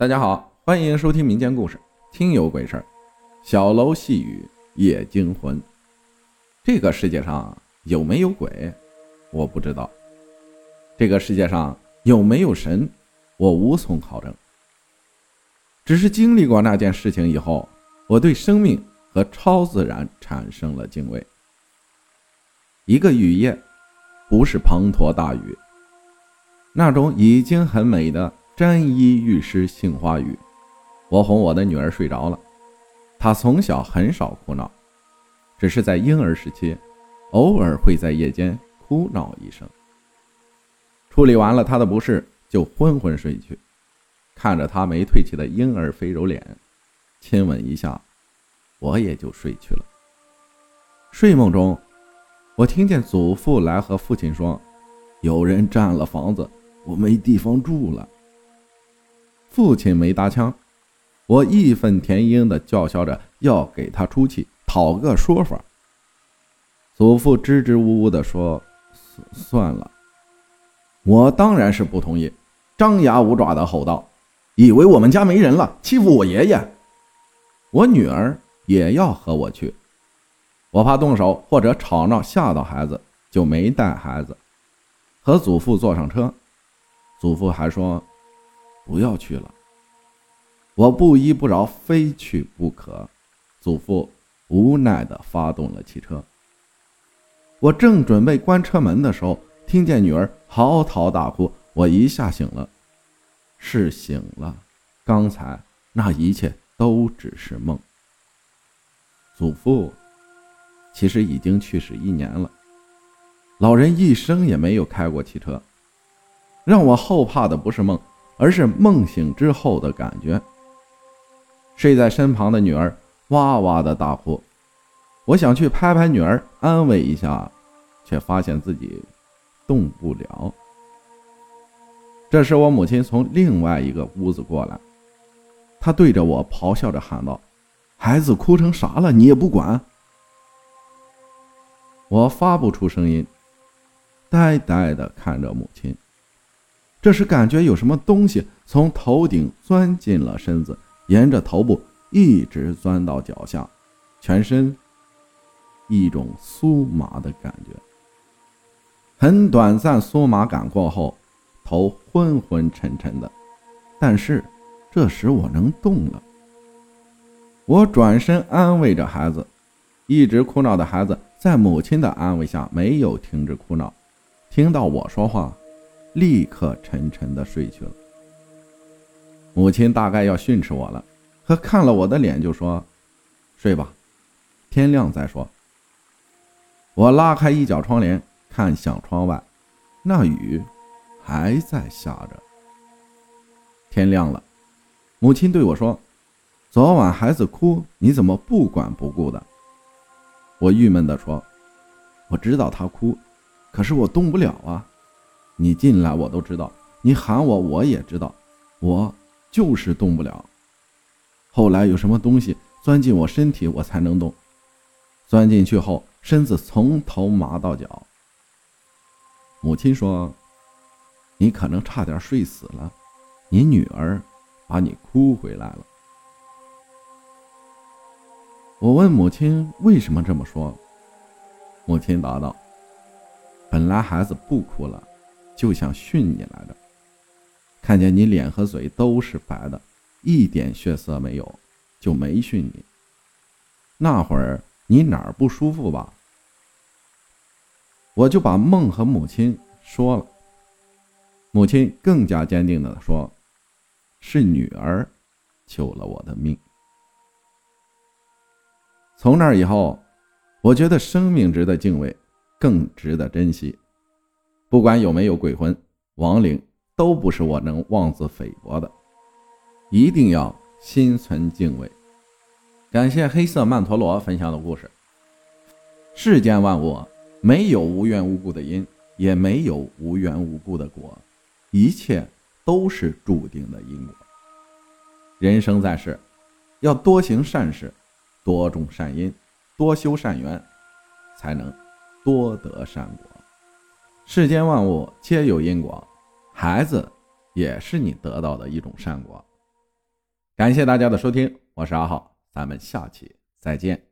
大家好，欢迎收听民间故事《听有鬼事儿》。小楼细雨夜惊魂。这个世界上有没有鬼，我不知道；这个世界上有没有神，我无从考证。只是经历过那件事情以后，我对生命和超自然产生了敬畏。一个雨夜，不是滂沱大雨，那种已经很美的。沾衣欲湿杏花雨，我哄我的女儿睡着了。她从小很少哭闹，只是在婴儿时期，偶尔会在夜间哭闹一声。处理完了她的不适，就昏昏睡去。看着她没褪去的婴儿肥柔脸，亲吻一下，我也就睡去了。睡梦中，我听见祖父来和父亲说：“有人占了房子，我没地方住了。”父亲没搭腔，我义愤填膺地叫嚣着要给他出气，讨个说法。祖父支支吾吾地说：“算了。”我当然是不同意，张牙舞爪地吼道：“以为我们家没人了，欺负我爷爷？我女儿也要和我去，我怕动手或者吵闹吓到孩子，就没带孩子，和祖父坐上车。祖父还说。”不要去了，我不依不饶，非去不可。祖父无奈地发动了汽车。我正准备关车门的时候，听见女儿嚎啕大哭，我一下醒了，是醒了。刚才那一切都只是梦。祖父其实已经去世一年了，老人一生也没有开过汽车。让我后怕的不是梦。而是梦醒之后的感觉。睡在身旁的女儿哇哇的大哭，我想去拍拍女儿安慰一下，却发现自己动不了。这时，我母亲从另外一个屋子过来，她对着我咆哮着喊道：“孩子哭成啥了？你也不管！”我发不出声音，呆呆地看着母亲。这时感觉有什么东西从头顶钻进了身子，沿着头部一直钻到脚下，全身一种酥麻的感觉。很短暂酥麻感过后，头昏昏沉沉的，但是这时我能动了。我转身安慰着孩子，一直哭闹的孩子在母亲的安慰下没有停止哭闹，听到我说话。立刻沉沉的睡去了。母亲大概要训斥我了，可看了我的脸就说：“睡吧，天亮再说。”我拉开一角窗帘，看向窗外，那雨还在下着。天亮了，母亲对我说：“昨晚孩子哭，你怎么不管不顾的？”我郁闷地说：“我知道他哭，可是我动不了啊。”你进来，我都知道；你喊我，我也知道。我就是动不了。后来有什么东西钻进我身体，我才能动。钻进去后，身子从头麻到脚。母亲说：“你可能差点睡死了，你女儿把你哭回来了。”我问母亲为什么这么说，母亲答道：“本来孩子不哭了。”就想训你来的，看见你脸和嘴都是白的，一点血色没有，就没训你。那会儿你哪儿不舒服吧？我就把梦和母亲说了，母亲更加坚定的说：“是女儿救了我的命。”从那以后，我觉得生命值得敬畏，更值得珍惜。不管有没有鬼魂、亡灵，都不是我能妄自菲薄的，一定要心存敬畏。感谢黑色曼陀罗分享的故事。世间万物没有无缘无故的因，也没有无缘无故的果，一切都是注定的因果。人生在世，要多行善事，多种善因，多修善缘，才能多得善果。世间万物皆有因果，孩子也是你得到的一种善果。感谢大家的收听，我是阿浩，咱们下期再见。